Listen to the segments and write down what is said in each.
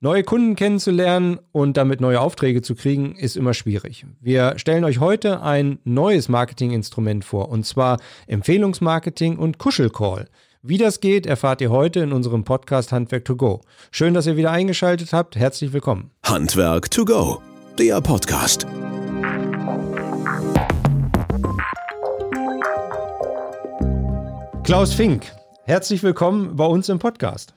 Neue Kunden kennenzulernen und damit neue Aufträge zu kriegen, ist immer schwierig. Wir stellen euch heute ein neues Marketinginstrument vor, und zwar Empfehlungsmarketing und Kuschelcall. Wie das geht, erfahrt ihr heute in unserem Podcast Handwerk to go. Schön, dass ihr wieder eingeschaltet habt. Herzlich willkommen. Handwerk to go, der Podcast. Klaus Fink, herzlich willkommen bei uns im Podcast.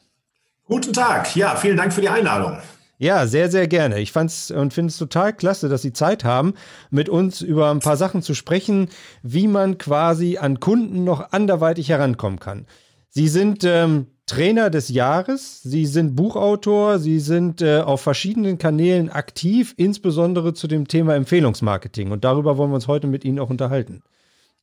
Guten Tag. Ja, vielen Dank für die Einladung. Ja, sehr, sehr gerne. Ich fand's und finde es total klasse, dass Sie Zeit haben, mit uns über ein paar Sachen zu sprechen, wie man quasi an Kunden noch anderweitig herankommen kann. Sie sind ähm, Trainer des Jahres, Sie sind Buchautor, Sie sind äh, auf verschiedenen Kanälen aktiv, insbesondere zu dem Thema Empfehlungsmarketing. Und darüber wollen wir uns heute mit Ihnen auch unterhalten.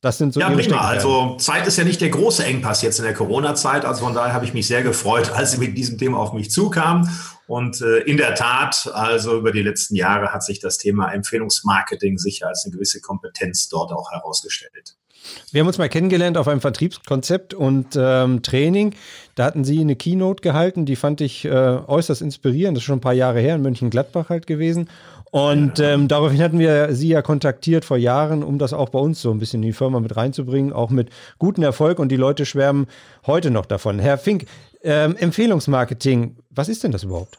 Das sind so ja, prima. Also Zeit ist ja nicht der große Engpass jetzt in der Corona-Zeit. Also von daher habe ich mich sehr gefreut, als Sie mit diesem Thema auf mich zukamen. Und äh, in der Tat, also über die letzten Jahre hat sich das Thema Empfehlungsmarketing sicher als eine gewisse Kompetenz dort auch herausgestellt. Wir haben uns mal kennengelernt auf einem Vertriebskonzept und ähm, Training. Da hatten Sie eine Keynote gehalten, die fand ich äh, äußerst inspirierend. Das ist schon ein paar Jahre her in Mönchengladbach halt gewesen. Und ähm, daraufhin hatten wir Sie ja kontaktiert vor Jahren, um das auch bei uns so ein bisschen in die Firma mit reinzubringen, auch mit gutem Erfolg. Und die Leute schwärmen heute noch davon. Herr Fink, ähm, Empfehlungsmarketing, was ist denn das überhaupt?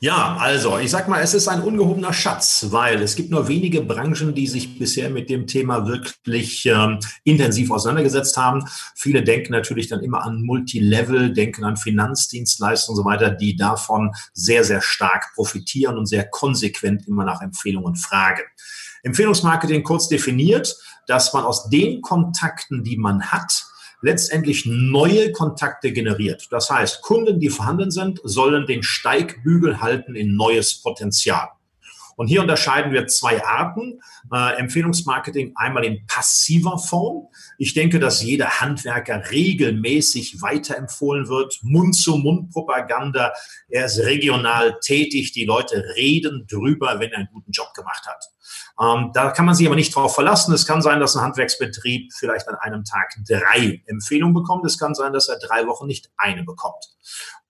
Ja, also ich sag mal, es ist ein ungehobener Schatz, weil es gibt nur wenige Branchen, die sich bisher mit dem Thema wirklich ähm, intensiv auseinandergesetzt haben. Viele denken natürlich dann immer an Multilevel, denken an Finanzdienstleistungen und so weiter, die davon sehr, sehr stark profitieren und sehr konsequent immer nach Empfehlungen fragen. Empfehlungsmarketing kurz definiert, dass man aus den Kontakten, die man hat, letztendlich neue Kontakte generiert. Das heißt, Kunden, die vorhanden sind, sollen den Steigbügel halten in neues Potenzial. Und hier unterscheiden wir zwei Arten. Äh, Empfehlungsmarketing einmal in passiver Form. Ich denke, dass jeder Handwerker regelmäßig weiterempfohlen wird. Mund-zu-Mund-Propaganda. Er ist regional tätig. Die Leute reden drüber, wenn er einen guten Job gemacht hat. Ähm, da kann man sich aber nicht darauf verlassen. Es kann sein, dass ein Handwerksbetrieb vielleicht an einem Tag drei Empfehlungen bekommt. Es kann sein, dass er drei Wochen nicht eine bekommt.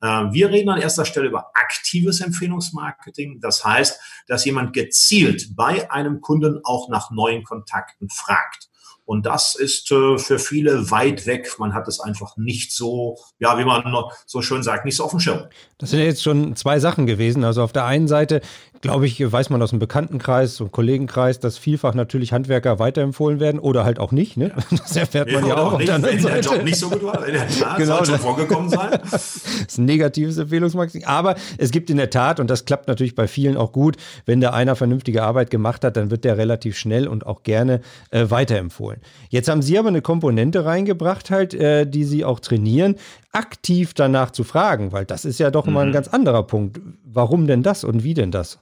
Äh, wir reden an erster Stelle über aktives Empfehlungsmarketing. Das heißt, dass jemand gezielt bei einem Kunden auch nach neuen Kontakten fragt. Und das ist äh, für viele weit weg. Man hat es einfach nicht so, ja, wie man so schön sagt, nicht so auf dem Schirm. Das sind jetzt schon zwei Sachen gewesen. Also auf der einen Seite glaube ich, weiß man aus dem Bekanntenkreis und Kollegenkreis, dass vielfach natürlich Handwerker weiterempfohlen werden oder halt auch nicht. Ne? Das erfährt man ja, ja auch. Nicht, auf der wenn Seite. der Job nicht so gut war, wenn der genau, schon vorgekommen sein. das ist ein negatives Empfehlungsmarketing. Aber es gibt in der Tat, und das klappt natürlich bei vielen auch gut, wenn da einer vernünftige Arbeit gemacht hat, dann wird der relativ schnell und auch gerne äh, weiterempfohlen. Jetzt haben Sie aber eine Komponente reingebracht, halt, äh, die Sie auch trainieren, aktiv danach zu fragen, weil das ist ja doch mhm. mal ein ganz anderer Punkt. Warum denn das und wie denn das?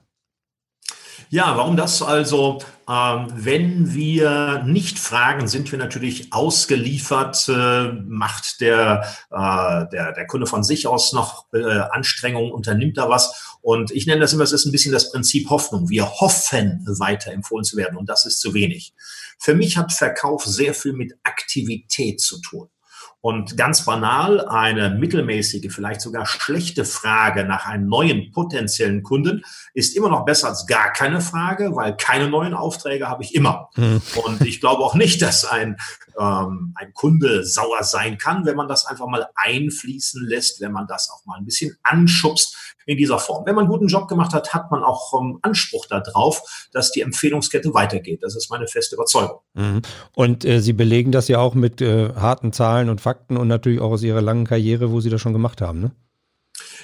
Ja, warum das also? Ähm, wenn wir nicht fragen, sind wir natürlich ausgeliefert, äh, macht der, äh, der, der Kunde von sich aus noch äh, Anstrengungen, unternimmt da was. Und ich nenne das immer, es ist ein bisschen das Prinzip Hoffnung. Wir hoffen, weiterempfohlen zu werden und das ist zu wenig. Für mich hat Verkauf sehr viel mit Aktivität zu tun. Und ganz banal, eine mittelmäßige, vielleicht sogar schlechte Frage nach einem neuen potenziellen Kunden ist immer noch besser als gar keine Frage, weil keine neuen Aufträge habe ich immer. Hm. Und ich glaube auch nicht, dass ein, ähm, ein Kunde sauer sein kann, wenn man das einfach mal einfließen lässt, wenn man das auch mal ein bisschen anschubst in dieser Form. Wenn man einen guten Job gemacht hat, hat man auch ähm, Anspruch darauf, dass die Empfehlungskette weitergeht. Das ist meine feste Überzeugung. Mhm. Und äh, Sie belegen das ja auch mit äh, harten Zahlen und Fakten und natürlich auch aus Ihrer langen Karriere, wo Sie das schon gemacht haben. Ne?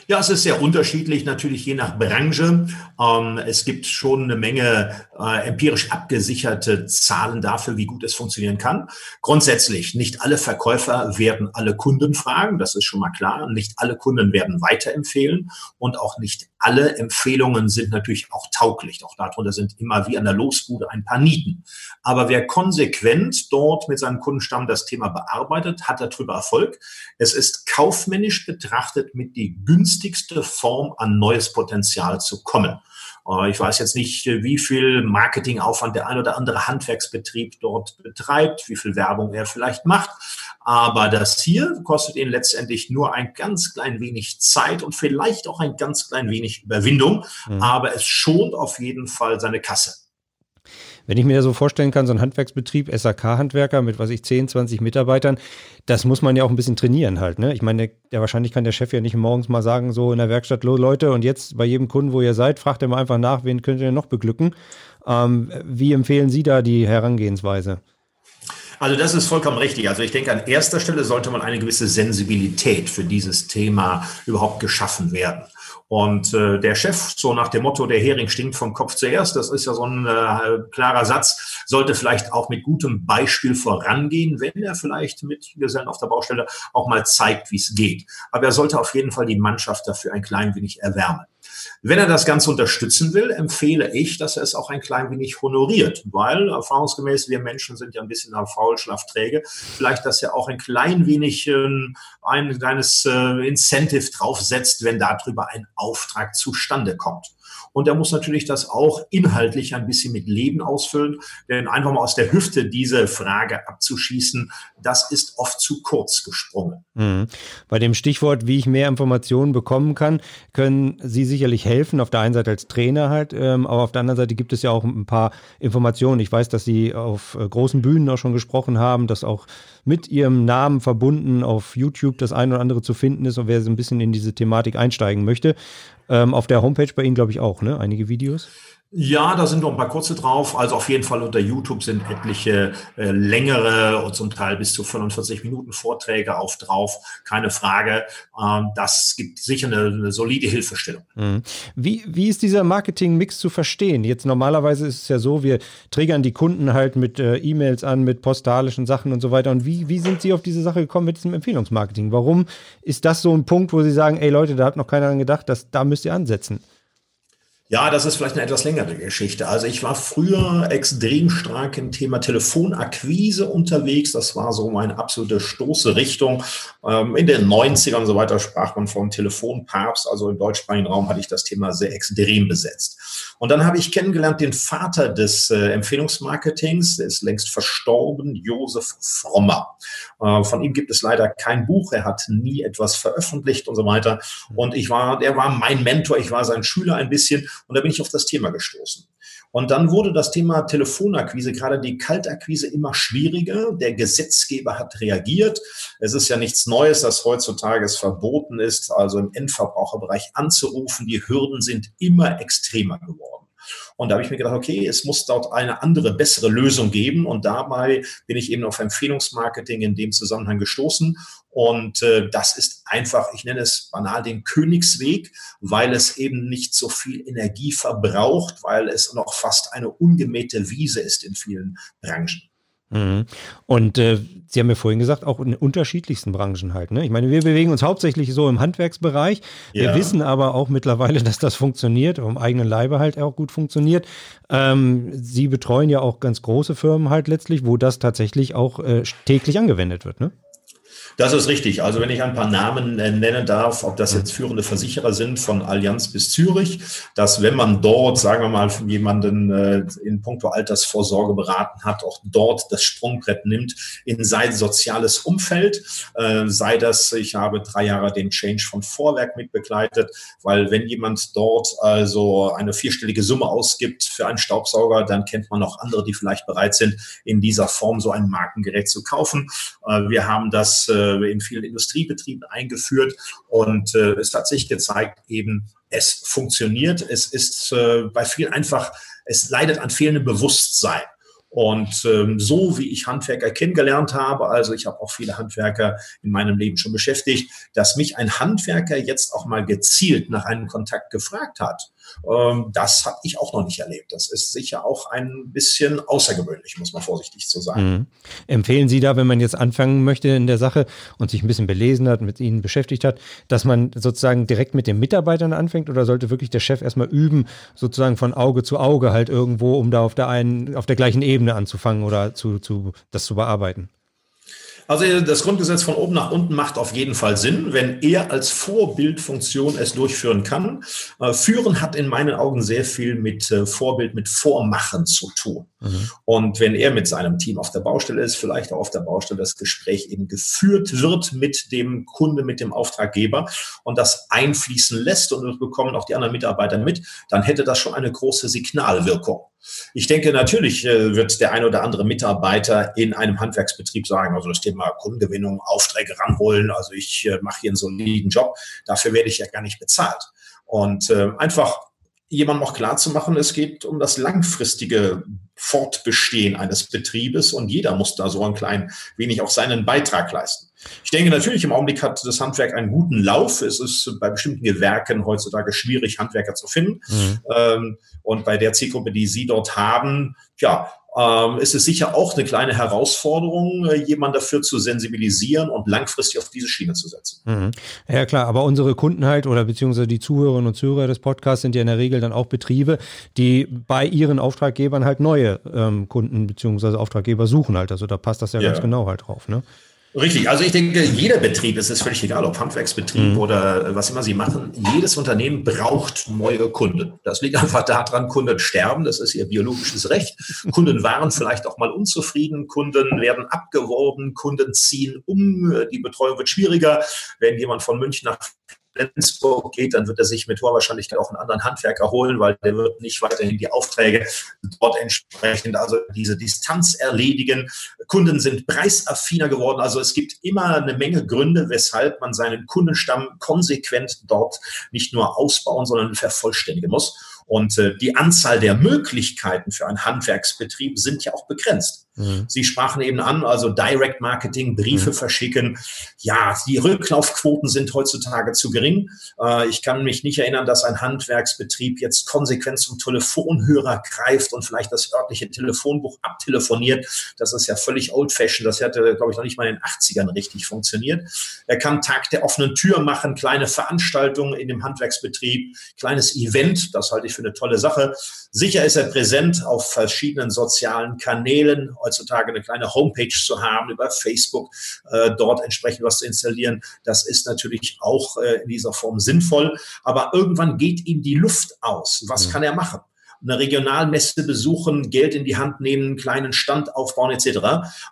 Ja, es ist sehr unterschiedlich, natürlich je nach Branche. Ähm, es gibt schon eine Menge äh, empirisch abgesicherte Zahlen dafür, wie gut es funktionieren kann. Grundsätzlich, nicht alle Verkäufer werden alle Kunden fragen, das ist schon mal klar. Nicht alle Kunden werden weiterempfehlen und auch nicht alle Empfehlungen sind natürlich auch tauglich. Auch darunter sind immer wie an der Losbude ein paar Nieten. Aber wer konsequent dort mit seinem Kundenstamm das Thema bearbeitet, hat darüber Erfolg. Es ist kaufmännisch betrachtet mit die günstigste Form an neues Potenzial zu kommen. Äh, ich weiß jetzt nicht, wie viel Marketingaufwand der ein oder andere Handwerksbetrieb dort betreibt, wie viel Werbung er vielleicht macht. Aber das hier kostet ihn letztendlich nur ein ganz klein wenig Zeit und vielleicht auch ein ganz klein wenig Überwindung. Mhm. Aber es schont auf jeden Fall seine Kasse. Wenn ich mir so vorstellen kann, so ein Handwerksbetrieb, SAK-Handwerker mit, was ich, 10, 20 Mitarbeitern, das muss man ja auch ein bisschen trainieren halt. Ne? Ich meine, der, wahrscheinlich kann der Chef ja nicht morgens mal sagen, so in der Werkstatt, Leute, und jetzt bei jedem Kunden, wo ihr seid, fragt er mal einfach nach, wen könnt ihr noch beglücken. Ähm, wie empfehlen Sie da die Herangehensweise? Also das ist vollkommen richtig. Also ich denke, an erster Stelle sollte man eine gewisse Sensibilität für dieses Thema überhaupt geschaffen werden. Und äh, der Chef, so nach dem Motto, der Hering stinkt vom Kopf zuerst, das ist ja so ein äh, klarer Satz, sollte vielleicht auch mit gutem Beispiel vorangehen, wenn er vielleicht mit Gesellen auf der Baustelle auch mal zeigt, wie es geht. Aber er sollte auf jeden Fall die Mannschaft dafür ein klein wenig erwärmen. Wenn er das Ganze unterstützen will, empfehle ich, dass er es auch ein klein wenig honoriert, weil erfahrungsgemäß wir Menschen sind ja ein bisschen faul, schlafträge. Vielleicht, dass er auch ein klein wenig ein kleines äh, Incentive draufsetzt, wenn darüber ein Auftrag zustande kommt. Und er muss natürlich das auch inhaltlich ein bisschen mit Leben ausfüllen, denn einfach mal aus der Hüfte diese Frage abzuschießen, das ist oft zu kurz gesprungen. Mhm. Bei dem Stichwort, wie ich mehr Informationen bekommen kann, können Sie sicherlich helfen. Auf der einen Seite als Trainer halt, ähm, aber auf der anderen Seite gibt es ja auch ein paar Informationen. Ich weiß, dass Sie auf äh, großen Bühnen auch schon gesprochen haben, dass auch mit Ihrem Namen verbunden auf YouTube das eine oder andere zu finden ist und wer so ein bisschen in diese Thematik einsteigen möchte. Ähm, auf der Homepage bei Ihnen, glaube ich, auch, ne? Einige Videos. Ja, da sind noch ein paar kurze drauf. Also auf jeden Fall unter YouTube sind etliche äh, längere und zum Teil bis zu 45 Minuten Vorträge auf drauf. Keine Frage. Ähm, das gibt sicher eine, eine solide Hilfestellung. Mhm. Wie, wie ist dieser Marketing-Mix zu verstehen? Jetzt normalerweise ist es ja so, wir triggern die Kunden halt mit äh, E-Mails an, mit postalischen Sachen und so weiter. Und wie, wie sind Sie auf diese Sache gekommen mit diesem Empfehlungsmarketing? Warum ist das so ein Punkt, wo Sie sagen, ey Leute, da hat noch keiner dran gedacht, dass, da müsst ihr ansetzen? Ja, das ist vielleicht eine etwas längere Geschichte. Also ich war früher extrem stark im Thema Telefonakquise unterwegs. Das war so meine absolute Stoßrichtung. Ähm, in den 90ern und so weiter sprach man vom Telefonpapst. Also im deutschsprachigen Raum hatte ich das Thema sehr extrem besetzt. Und dann habe ich kennengelernt den Vater des äh, Empfehlungsmarketings, der ist längst verstorben, Josef Frommer. Äh, von ihm gibt es leider kein Buch, er hat nie etwas veröffentlicht und so weiter. Und ich war, der war mein Mentor, ich war sein Schüler ein bisschen und da bin ich auf das Thema gestoßen. Und dann wurde das Thema Telefonakquise, gerade die Kaltakquise, immer schwieriger. Der Gesetzgeber hat reagiert. Es ist ja nichts Neues, dass heutzutage es verboten ist, also im Endverbraucherbereich anzurufen. Die Hürden sind immer extremer geworden. Und da habe ich mir gedacht, okay, es muss dort eine andere, bessere Lösung geben. Und dabei bin ich eben auf Empfehlungsmarketing in dem Zusammenhang gestoßen. Und äh, das ist einfach, ich nenne es banal den Königsweg, weil es eben nicht so viel Energie verbraucht, weil es noch fast eine ungemähte Wiese ist in vielen Branchen. Mhm. Und äh, Sie haben ja vorhin gesagt, auch in unterschiedlichsten Branchen halt. Ne? Ich meine, wir bewegen uns hauptsächlich so im Handwerksbereich. Wir ja. wissen aber auch mittlerweile, dass das funktioniert, im eigenen Leibe halt auch gut funktioniert. Ähm, Sie betreuen ja auch ganz große Firmen halt letztlich, wo das tatsächlich auch äh, täglich angewendet wird. Ne? Das ist richtig. Also wenn ich ein paar Namen äh, nennen darf, ob das jetzt führende Versicherer sind, von Allianz bis Zürich, dass wenn man dort, sagen wir mal, jemanden äh, in puncto Altersvorsorge beraten hat, auch dort das Sprungbrett nimmt in sein soziales Umfeld, äh, sei das, ich habe drei Jahre den Change von Vorwerk mitbegleitet, weil wenn jemand dort also eine vierstellige Summe ausgibt für einen Staubsauger, dann kennt man auch andere, die vielleicht bereit sind, in dieser Form so ein Markengerät zu kaufen. Wir haben das äh, in vielen Industriebetrieben eingeführt und äh, es hat sich gezeigt, eben es funktioniert. Es ist äh, bei vielen einfach, es leidet an fehlendem Bewusstsein. Und ähm, so wie ich Handwerker kennengelernt habe, also ich habe auch viele Handwerker in meinem Leben schon beschäftigt, dass mich ein Handwerker jetzt auch mal gezielt nach einem Kontakt gefragt hat, ähm, das habe ich auch noch nicht erlebt. Das ist sicher auch ein bisschen außergewöhnlich, muss man vorsichtig zu sagen. Mhm. Empfehlen Sie da, wenn man jetzt anfangen möchte in der Sache und sich ein bisschen belesen hat, mit Ihnen beschäftigt hat, dass man sozusagen direkt mit den Mitarbeitern anfängt oder sollte wirklich der Chef erstmal üben, sozusagen von Auge zu Auge halt irgendwo, um da auf der einen, auf der gleichen Ebene anzufangen oder zu, zu das zu bearbeiten? Also das Grundgesetz von oben nach unten macht auf jeden Fall Sinn, wenn er als Vorbildfunktion es durchführen kann. Äh, führen hat in meinen Augen sehr viel mit äh, Vorbild, mit Vormachen zu tun. Mhm. Und wenn er mit seinem Team auf der Baustelle ist, vielleicht auch auf der Baustelle das Gespräch eben geführt wird mit dem Kunde, mit dem Auftraggeber und das einfließen lässt und das bekommen auch die anderen Mitarbeiter mit, dann hätte das schon eine große Signalwirkung. Ich denke, natürlich äh, wird der ein oder andere Mitarbeiter in einem Handwerksbetrieb sagen, also das Thema Kundengewinnung, Aufträge ranholen, also ich äh, mache hier einen soliden Job, dafür werde ich ja gar nicht bezahlt. Und äh, einfach jemandem auch klar zu machen, es geht um das langfristige Fortbestehen eines Betriebes und jeder muss da so ein klein wenig auch seinen Beitrag leisten. Ich denke natürlich, im Augenblick hat das Handwerk einen guten Lauf. Es ist bei bestimmten Gewerken heutzutage schwierig, Handwerker zu finden. Mhm. Ähm, und bei der Zielgruppe, die Sie dort haben, ja, ähm, ist es sicher auch eine kleine Herausforderung, äh, jemanden dafür zu sensibilisieren und langfristig auf diese Schiene zu setzen. Mhm. Ja klar, aber unsere Kunden halt oder beziehungsweise die Zuhörerinnen und Zuhörer des Podcasts sind ja in der Regel dann auch Betriebe, die bei ihren Auftraggebern halt neue ähm, Kunden beziehungsweise Auftraggeber suchen halt. Also da passt das ja, ja. ganz genau halt drauf. Ne? Richtig, also ich denke, jeder Betrieb, es ist völlig egal, ob Handwerksbetrieb mhm. oder was immer Sie machen, jedes Unternehmen braucht neue Kunden. Das liegt einfach daran, Kunden sterben, das ist ihr biologisches Recht. Kunden waren vielleicht auch mal unzufrieden, Kunden werden abgeworben, Kunden ziehen um, die Betreuung wird schwieriger. Wenn jemand von München nach Flensburg geht, dann wird er sich mit hoher Wahrscheinlichkeit auch einen anderen Handwerker holen, weil der wird nicht weiterhin die Aufträge dort entsprechend, also diese Distanz erledigen. Kunden sind preisaffiner geworden. Also es gibt immer eine Menge Gründe, weshalb man seinen Kundenstamm konsequent dort nicht nur ausbauen, sondern vervollständigen muss. Und äh, die Anzahl der Möglichkeiten für einen Handwerksbetrieb sind ja auch begrenzt. Mhm. Sie sprachen eben an, also Direct Marketing, Briefe mhm. verschicken. Ja, die Rücklaufquoten sind heutzutage zu gering. Äh, ich kann mich nicht erinnern, dass ein Handwerksbetrieb jetzt konsequent zum Telefonhörer greift und vielleicht das örtliche Telefonbuch abtelefoniert. Das ist ja völlig old-fashioned. Das hätte, glaube ich, noch nicht mal in den 80ern richtig funktioniert. Er kann Tag der offenen Tür machen, kleine Veranstaltungen in dem Handwerksbetrieb, kleines Event. Das halte ich für eine tolle Sache. Sicher ist er präsent auf verschiedenen sozialen Kanälen, heutzutage eine kleine Homepage zu haben, über Facebook äh, dort entsprechend was zu installieren. Das ist natürlich auch äh, in dieser Form sinnvoll. Aber irgendwann geht ihm die Luft aus. Was mhm. kann er machen? eine Regionalmesse besuchen, Geld in die Hand nehmen, einen kleinen Stand aufbauen etc.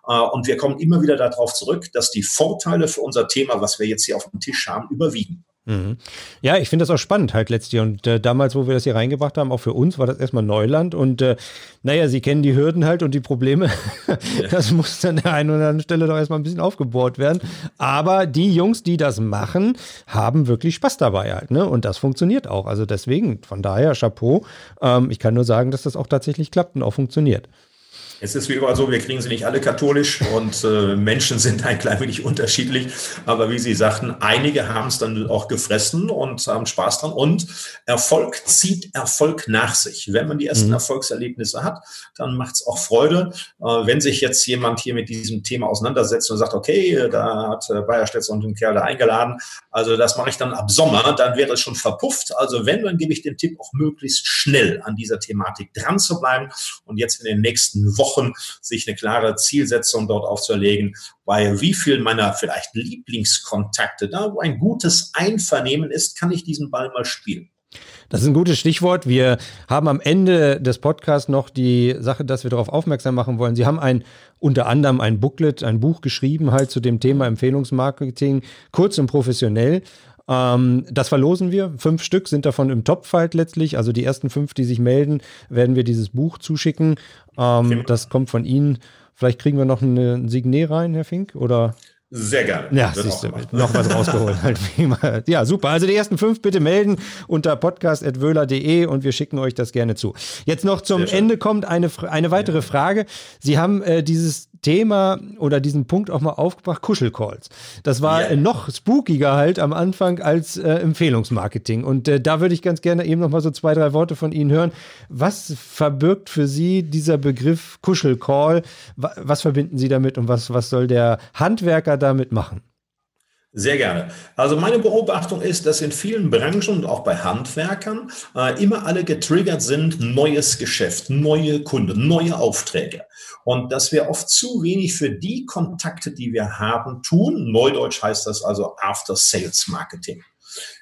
Äh, und wir kommen immer wieder darauf zurück, dass die Vorteile für unser Thema, was wir jetzt hier auf dem Tisch haben, überwiegen. Mhm. Ja, ich finde das auch spannend halt letztlich. Und äh, damals, wo wir das hier reingebracht haben, auch für uns war das erstmal Neuland. Und äh, naja, Sie kennen die Hürden halt und die Probleme. das muss dann an der einen oder anderen Stelle doch erstmal ein bisschen aufgebohrt werden. Aber die Jungs, die das machen, haben wirklich Spaß dabei halt. Ne? Und das funktioniert auch. Also deswegen, von daher, Chapeau. Ähm, ich kann nur sagen, dass das auch tatsächlich klappt und auch funktioniert. Es ist wie überall so, wir kriegen sie nicht alle katholisch und äh, Menschen sind ein klein wenig unterschiedlich. Aber wie Sie sagten, einige haben es dann auch gefressen und haben Spaß dran. Und Erfolg zieht Erfolg nach sich. Wenn man die ersten mhm. Erfolgserlebnisse hat, dann macht es auch Freude. Äh, wenn sich jetzt jemand hier mit diesem Thema auseinandersetzt und sagt, okay, da hat äh, Bayer Stetzer und ein Kerl da eingeladen, also das mache ich dann ab Sommer, dann wäre es schon verpufft. Also wenn, dann gebe ich den Tipp auch möglichst schnell an dieser Thematik dran zu bleiben und jetzt in den nächsten Wochen Wochen sich eine klare Zielsetzung dort aufzuerlegen, bei wie viel meiner vielleicht Lieblingskontakte, da wo ein gutes Einvernehmen ist, kann ich diesen Ball mal spielen. Das ist ein gutes Stichwort. Wir haben am Ende des Podcasts noch die Sache, dass wir darauf aufmerksam machen wollen. Sie haben ein unter anderem ein Booklet, ein Buch geschrieben halt zu dem Thema Empfehlungsmarketing, kurz und professionell. Ähm, das verlosen wir. Fünf Stück sind davon im Topf halt letztlich. Also die ersten fünf, die sich melden, werden wir dieses Buch zuschicken. Ähm, das kommt von Ihnen. Vielleicht kriegen wir noch ein Signet rein, Herr Fink, oder? Sehr gerne. Ja, siehst du, noch was rausgeholt. Halt ja, super. Also die ersten fünf bitte melden unter podcast.wöhler.de und wir schicken euch das gerne zu. Jetzt noch zum Ende kommt eine, eine weitere Frage. Sie haben äh, dieses Thema oder diesen Punkt auch mal aufgebracht, Kuschelcalls. Das war yeah. noch spookiger halt am Anfang als äh, Empfehlungsmarketing. Und äh, da würde ich ganz gerne eben noch mal so zwei, drei Worte von Ihnen hören. Was verbirgt für Sie dieser Begriff Kuschelcall? Was verbinden Sie damit und was, was soll der Handwerker damit machen? Sehr gerne. Also meine Beobachtung ist, dass in vielen Branchen und auch bei Handwerkern äh, immer alle getriggert sind, neues Geschäft, neue Kunden, neue Aufträge. Und dass wir oft zu wenig für die Kontakte, die wir haben, tun. Neudeutsch heißt das also After Sales Marketing.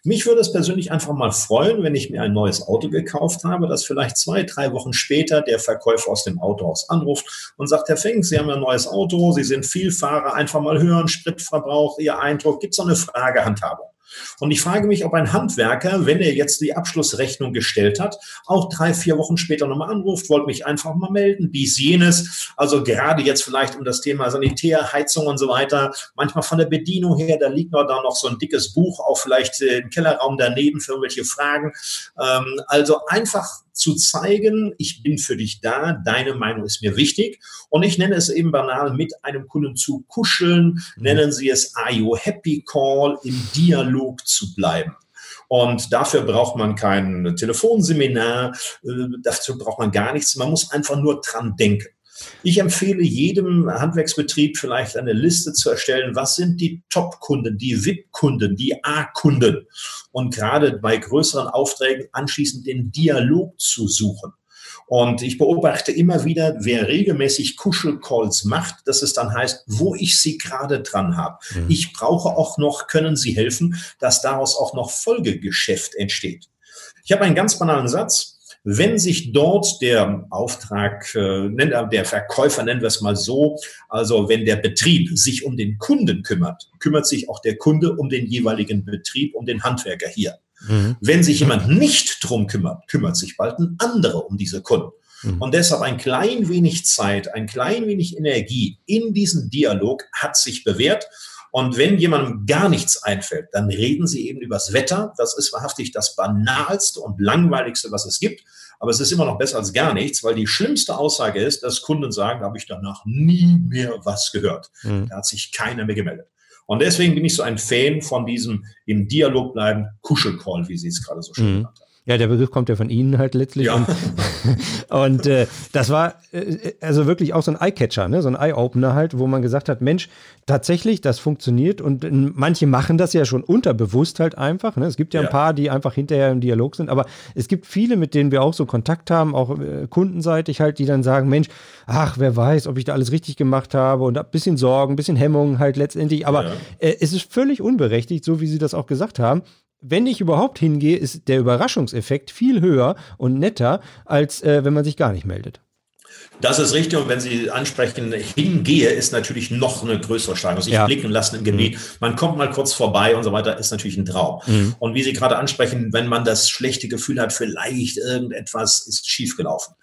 Mich würde es persönlich einfach mal freuen, wenn ich mir ein neues Auto gekauft habe, dass vielleicht zwei, drei Wochen später der Verkäufer aus dem Autohaus anruft und sagt, Herr Fink, Sie haben ein neues Auto, Sie sind Vielfahrer, einfach mal hören, Spritverbrauch, Ihr Eindruck, gibt es noch eine Fragehandhabung? Und ich frage mich, ob ein Handwerker, wenn er jetzt die Abschlussrechnung gestellt hat, auch drei, vier Wochen später nochmal anruft, wollte mich einfach mal melden, dies, jenes. Also gerade jetzt vielleicht um das Thema Sanitär, Heizung und so weiter. Manchmal von der Bedienung her, da liegt noch da noch so ein dickes Buch, auch vielleicht äh, im Kellerraum daneben für irgendwelche Fragen. Ähm, also einfach zu zeigen, ich bin für dich da, deine Meinung ist mir wichtig. Und ich nenne es eben banal, mit einem Kunden zu kuscheln, mhm. nennen Sie es Are You Happy Call, im Dialog zu bleiben. Und dafür braucht man kein Telefonseminar, äh, dazu braucht man gar nichts. Man muss einfach nur dran denken. Ich empfehle jedem Handwerksbetrieb vielleicht eine Liste zu erstellen, was sind die Top-Kunden, die VIP-Kunden, die A-Kunden und gerade bei größeren Aufträgen anschließend den Dialog zu suchen. Und ich beobachte immer wieder, wer regelmäßig Kuschelcalls macht, dass es dann heißt, wo ich sie gerade dran habe. Mhm. Ich brauche auch noch, können Sie helfen, dass daraus auch noch Folgegeschäft entsteht. Ich habe einen ganz banalen Satz. Wenn sich dort der Auftrag, äh, der Verkäufer, nennen wir es mal so, also wenn der Betrieb sich um den Kunden kümmert, kümmert sich auch der Kunde um den jeweiligen Betrieb, um den Handwerker hier. Mhm. Wenn sich jemand nicht drum kümmert, kümmert sich bald ein anderer um diese Kunden. Mhm. Und deshalb ein klein wenig Zeit, ein klein wenig Energie in diesen Dialog hat sich bewährt. Und wenn jemandem gar nichts einfällt, dann reden sie eben übers Wetter. Das ist wahrhaftig das banalste und langweiligste, was es gibt. Aber es ist immer noch besser als gar nichts, weil die schlimmste Aussage ist, dass Kunden sagen, da habe ich danach nie mehr was gehört. Mhm. Da hat sich keiner mehr gemeldet. Und deswegen bin ich so ein Fan von diesem im Dialog bleiben Kuschelcall, wie Sie es gerade so schön mhm. genannt haben. Ja, der Begriff kommt ja von Ihnen halt letztlich. Ja. Und, und äh, das war äh, also wirklich auch so ein Eye-Catcher, ne? so ein Eye-Opener halt, wo man gesagt hat, Mensch, tatsächlich, das funktioniert und äh, manche machen das ja schon unterbewusst halt einfach. Ne? Es gibt ja, ja, ein paar, die einfach hinterher im Dialog sind, aber es gibt viele, mit denen wir auch so Kontakt haben, auch äh, kundenseitig halt, die dann sagen, Mensch, ach, wer weiß, ob ich da alles richtig gemacht habe und ein bisschen Sorgen, ein bisschen Hemmungen halt letztendlich, aber ja. äh, es ist völlig unberechtigt, so wie Sie das auch gesagt haben wenn ich überhaupt hingehe, ist der Überraschungseffekt viel höher und netter, als äh, wenn man sich gar nicht meldet. Das ist richtig. Und wenn Sie ansprechen, hingehe, ist natürlich noch eine größere Steigerung. Sich ja. blicken lassen im Gebiet. Mhm. Man kommt mal kurz vorbei und so weiter, ist natürlich ein Traum. Mhm. Und wie Sie gerade ansprechen, wenn man das schlechte Gefühl hat, vielleicht irgendetwas ist schiefgelaufen.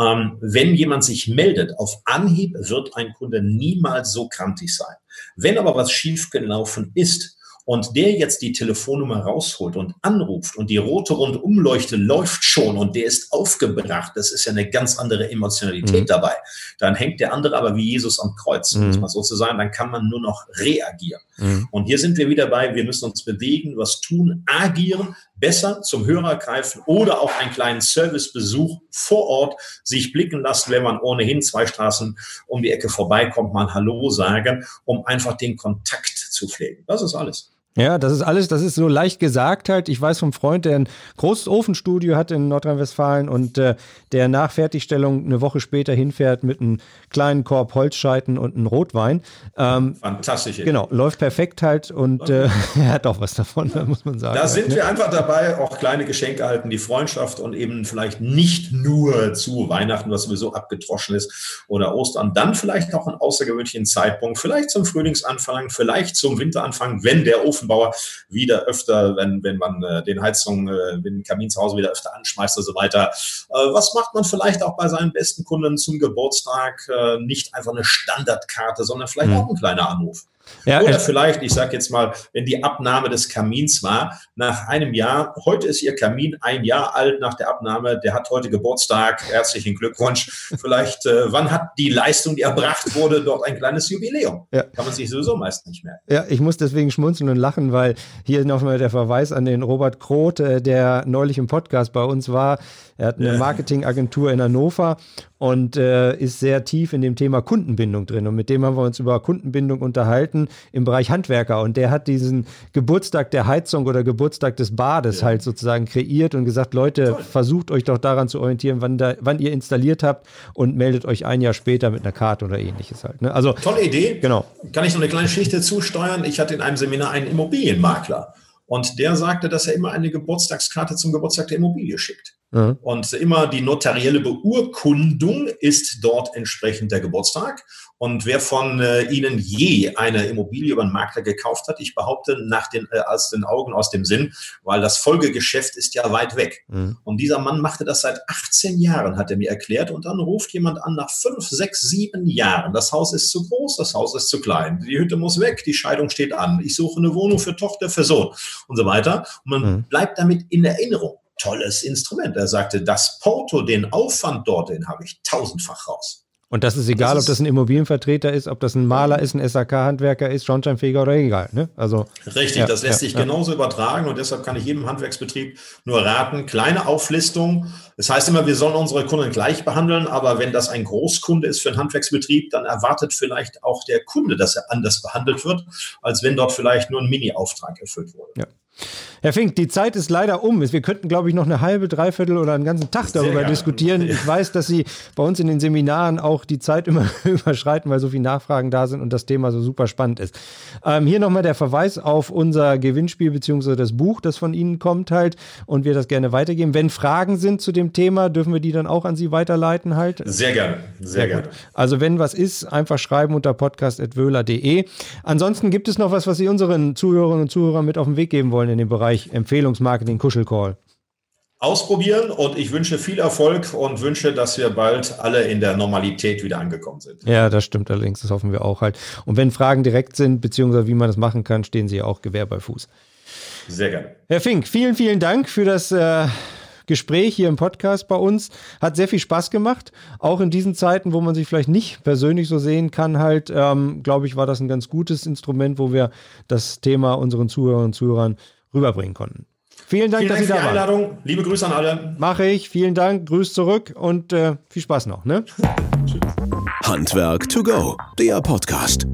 Ähm, wenn jemand sich meldet, auf Anhieb wird ein Kunde niemals so krantig sein. Wenn aber was schiefgelaufen ist, und der jetzt die Telefonnummer rausholt und anruft und die rote Rundumleuchte läuft schon und der ist aufgebracht, das ist ja eine ganz andere Emotionalität mhm. dabei. Dann hängt der andere aber wie Jesus am Kreuz, mhm. muss man sozusagen, dann kann man nur noch reagieren. Mhm. Und hier sind wir wieder bei, wir müssen uns bewegen, was tun, agieren, besser zum Hörer greifen oder auch einen kleinen Servicebesuch vor Ort sich blicken lassen, wenn man ohnehin zwei Straßen um die Ecke vorbeikommt, mal Hallo sagen, um einfach den Kontakt zu pflegen. Das ist alles. Ja, das ist alles, das ist so leicht gesagt halt. Ich weiß vom Freund, der ein großes Ofenstudio hat in Nordrhein-Westfalen und äh, der nach Fertigstellung eine Woche später hinfährt mit einem kleinen Korb Holzscheiten und einem Rotwein. Ähm, Fantastisch. Genau, läuft perfekt halt und äh, er hat auch was davon, muss man sagen. Da sind ne? wir einfach dabei, auch kleine Geschenke halten, die Freundschaft und eben vielleicht nicht nur zu Weihnachten, was sowieso abgetroschen ist, oder Ostern, dann vielleicht auch einen außergewöhnlichen Zeitpunkt, vielleicht zum Frühlingsanfang, vielleicht zum Winteranfang, wenn der Ofen Ofenbauer wieder öfter, wenn, wenn man äh, den Heizung, äh, den Kamin zu Hause wieder öfter anschmeißt und so weiter. Äh, was macht man vielleicht auch bei seinen besten Kunden zum Geburtstag? Äh, nicht einfach eine Standardkarte, sondern vielleicht mhm. auch ein kleiner Anruf. Ja, Oder vielleicht, ich sage jetzt mal, wenn die Abnahme des Kamins war, nach einem Jahr, heute ist Ihr Kamin ein Jahr alt nach der Abnahme, der hat heute Geburtstag, herzlichen Glückwunsch. Vielleicht, äh, wann hat die Leistung, die erbracht wurde, dort ein kleines Jubiläum? Ja. Kann man sich sowieso meist nicht merken. Ja, ich muss deswegen schmunzeln und lachen, weil hier nochmal der Verweis an den Robert Kroth, äh, der neulich im Podcast bei uns war. Er hat eine Marketingagentur in Hannover und äh, ist sehr tief in dem Thema Kundenbindung drin. Und mit dem haben wir uns über Kundenbindung unterhalten im Bereich Handwerker. Und der hat diesen Geburtstag der Heizung oder Geburtstag des Bades ja. halt sozusagen kreiert und gesagt, Leute, Toll. versucht euch doch daran zu orientieren, wann, da, wann ihr installiert habt und meldet euch ein Jahr später mit einer Karte oder ähnliches halt. Ne? Also, Tolle Idee. Genau. Kann ich noch eine kleine Geschichte zusteuern? Ich hatte in einem Seminar einen Immobilienmakler. Und der sagte, dass er immer eine Geburtstagskarte zum Geburtstag der Immobilie schickt. Mhm. Und immer die notarielle Beurkundung ist dort entsprechend der Geburtstag. Und wer von äh, Ihnen je eine Immobilie über einen Makler gekauft hat, ich behaupte, nach den, äh, aus den Augen, aus dem Sinn, weil das Folgegeschäft ist ja weit weg. Mhm. Und dieser Mann machte das seit 18 Jahren, hat er mir erklärt. Und dann ruft jemand an nach fünf, sechs, sieben Jahren. Das Haus ist zu groß, das Haus ist zu klein. Die Hütte muss weg, die Scheidung steht an. Ich suche eine Wohnung für Tochter, für Sohn und so weiter. Und man mhm. bleibt damit in Erinnerung tolles Instrument. Er sagte, das Porto, den Aufwand dort, den habe ich tausendfach raus. Und das ist egal, das ist, ob das ein Immobilienvertreter ist, ob das ein Maler ist, ein SAK-Handwerker ist, Schornsteinfeger oder egal. Ne? Also, Richtig, ja, das lässt sich ja. genauso übertragen und deshalb kann ich jedem Handwerksbetrieb nur raten, kleine Auflistung. Das heißt immer, wir sollen unsere Kunden gleich behandeln, aber wenn das ein Großkunde ist für einen Handwerksbetrieb, dann erwartet vielleicht auch der Kunde, dass er anders behandelt wird, als wenn dort vielleicht nur ein Mini-Auftrag erfüllt wurde. Ja. Herr Fink, die Zeit ist leider um. Wir könnten, glaube ich, noch eine halbe, dreiviertel oder einen ganzen Tag darüber diskutieren. Ich weiß, dass Sie bei uns in den Seminaren auch die Zeit immer überschreiten, weil so viele Nachfragen da sind und das Thema so super spannend ist. Ähm, hier nochmal der Verweis auf unser Gewinnspiel beziehungsweise das Buch, das von Ihnen kommt halt und wir das gerne weitergeben. Wenn Fragen sind zu dem Thema, dürfen wir die dann auch an Sie weiterleiten halt? Sehr gerne, sehr, sehr gerne. Also wenn was ist, einfach schreiben unter podcast.wöhler.de. Ansonsten gibt es noch was, was Sie unseren Zuhörerinnen und Zuhörern mit auf den Weg geben wollen in dem Bereich Empfehlungsmarketing, Kuschelcall? Ausprobieren und ich wünsche viel Erfolg und wünsche, dass wir bald alle in der Normalität wieder angekommen sind. Ja, das stimmt allerdings, das hoffen wir auch halt. Und wenn Fragen direkt sind, beziehungsweise wie man das machen kann, stehen Sie auch Gewehr bei Fuß. Sehr gerne. Herr Fink, vielen, vielen Dank für das äh, Gespräch hier im Podcast bei uns. Hat sehr viel Spaß gemacht. Auch in diesen Zeiten, wo man sich vielleicht nicht persönlich so sehen kann, halt, ähm, glaube ich, war das ein ganz gutes Instrument, wo wir das Thema unseren Zuhörern und Zuhörern rüberbringen konnten. Vielen Dank, Vielen dass Dank Sie da waren. Einladung. Liebe Grüße an alle. Mache ich. Vielen Dank. Grüß zurück und äh, viel Spaß noch. Ne? Handwerk to go, der Podcast.